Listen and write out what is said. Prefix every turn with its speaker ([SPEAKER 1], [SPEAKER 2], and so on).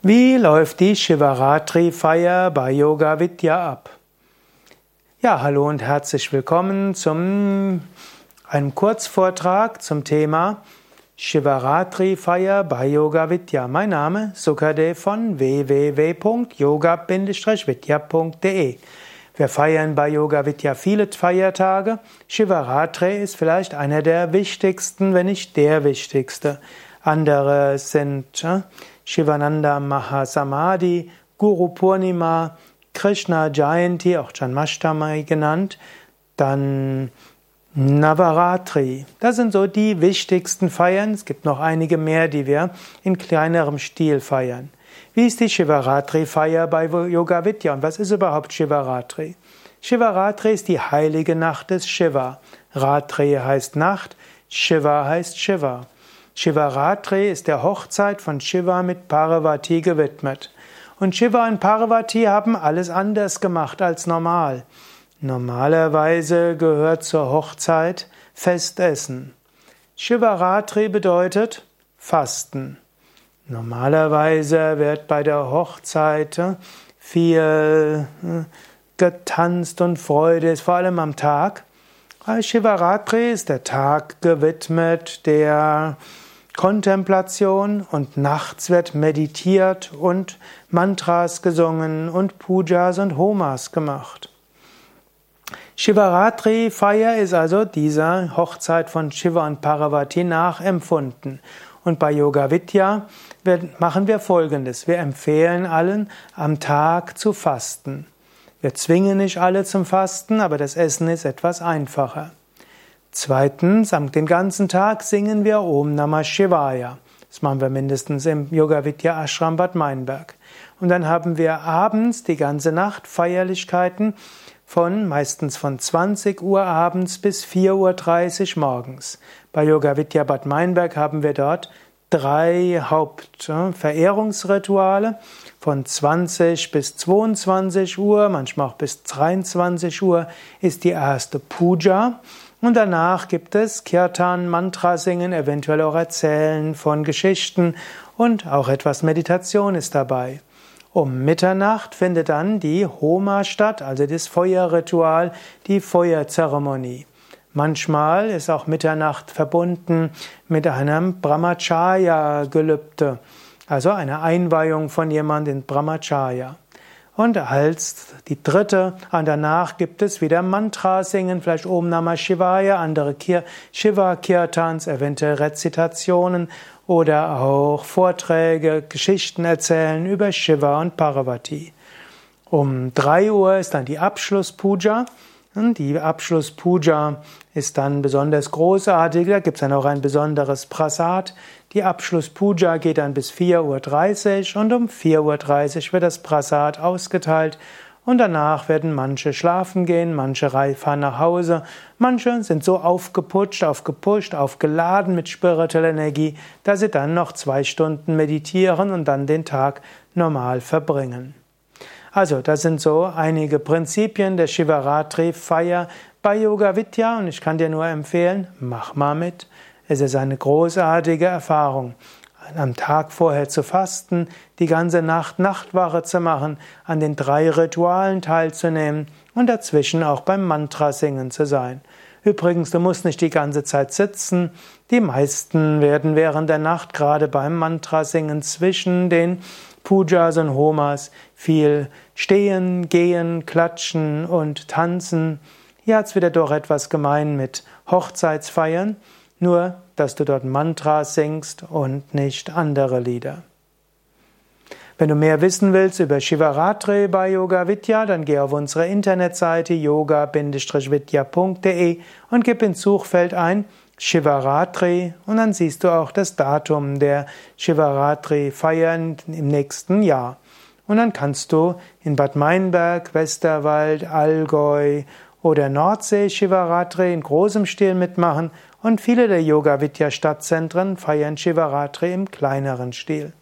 [SPEAKER 1] Wie läuft die Shivaratri-Feier bei Yoga Vidya ab? Ja, hallo und herzlich willkommen zum einem Kurzvortrag zum Thema Shivaratri-Feier bei Yoga Vidya. Mein Name Sukadev von www.yoga-vidya.de. Wir feiern bei Yoga Vidya viele Feiertage. Shivaratri ist vielleicht einer der wichtigsten, wenn nicht der wichtigste. Andere sind äh, Shivananda Mahasamadhi, Guru Purnima, Krishna Jayanti, auch Janmashtami genannt, dann Navaratri. Das sind so die wichtigsten Feiern. Es gibt noch einige mehr, die wir in kleinerem Stil feiern. Wie ist die Shivaratri-Feier bei Yoga Vidya und was ist überhaupt Shivaratri? Shivaratri ist die heilige Nacht des Shiva. Ratri heißt Nacht, Shiva heißt Shiva. Shivaratri ist der Hochzeit von Shiva mit Parvati gewidmet. Und Shiva und Parvati haben alles anders gemacht als normal. Normalerweise gehört zur Hochzeit Festessen. Shivaratri bedeutet Fasten. Normalerweise wird bei der Hochzeit viel äh, getanzt und Freude ist, vor allem am Tag. Shivaratri ist der Tag gewidmet der Kontemplation und nachts wird meditiert und Mantras gesungen und Pujas und Homas gemacht. Shivaratri-Feier ist also dieser Hochzeit von Shiva und Parvati nachempfunden. Und bei Yoga Vidya machen wir Folgendes. Wir empfehlen allen, am Tag zu fasten. Wir zwingen nicht alle zum Fasten, aber das Essen ist etwas einfacher. Zweitens, den ganzen Tag singen wir Om Namah Shivaya. Das machen wir mindestens im Yoga Vidya Ashram Bad Meinberg. Und dann haben wir abends die ganze Nacht Feierlichkeiten von meistens von 20 Uhr abends bis 4.30 Uhr morgens. Bei Yoga Vidya Bad Meinberg haben wir dort drei Hauptverehrungsrituale von 20 bis 22 Uhr, manchmal auch bis 23 Uhr ist die erste Puja. Und danach gibt es Kirtan, Mantra singen, eventuell auch Erzählen von Geschichten und auch etwas Meditation ist dabei. Um Mitternacht findet dann die Homa statt, also das Feuerritual, die Feuerzeremonie. Manchmal ist auch Mitternacht verbunden mit einem Brahmacharya-Gelübde, also einer Einweihung von jemandem in Brahmacharya. Und als die dritte, und danach gibt es wieder Mantra singen, vielleicht Om Namah Shivaya, andere Shiva Kirtans, eventuell Rezitationen oder auch Vorträge, Geschichten erzählen über Shiva und Parvati. Um drei Uhr ist dann die Abschlusspuja. Die Abschlusspuja ist dann besonders großartig. Da gibt es dann auch ein besonderes Prasad. Die Abschlusspuja geht dann bis 4.30 Uhr und um 4.30 Uhr wird das Prasad ausgeteilt. Und danach werden manche schlafen gehen, manche fahren nach Hause, manche sind so aufgeputscht, aufgepusht, aufgeladen mit spiritueller Energie, dass sie dann noch zwei Stunden meditieren und dann den Tag normal verbringen. Also, das sind so einige Prinzipien der Shivaratri-Feier bei Yoga Vidya und ich kann dir nur empfehlen, mach mal mit. Es ist eine großartige Erfahrung. Am Tag vorher zu fasten, die ganze Nacht Nachtwache zu machen, an den drei Ritualen teilzunehmen und dazwischen auch beim Mantra singen zu sein. Übrigens, du musst nicht die ganze Zeit sitzen. Die meisten werden während der Nacht gerade beim Mantra singen zwischen den Pujas und Homas viel stehen, gehen, klatschen und tanzen. Hier hat's wieder doch etwas gemein mit Hochzeitsfeiern, nur dass du dort Mantras singst und nicht andere Lieder. Wenn du mehr wissen willst über Shivaratri bei Yoga Vidya, dann geh auf unsere Internetseite yoga-vidya.de und gib ins Suchfeld ein Shivaratri und dann siehst du auch das Datum der Shivaratri-Feiern im nächsten Jahr. Und dann kannst du in Bad Meinberg, Westerwald, Allgäu oder Nordsee Shivaratri in großem Stil mitmachen und viele der Yoga Vidya Stadtzentren feiern Shivaratri im kleineren Stil.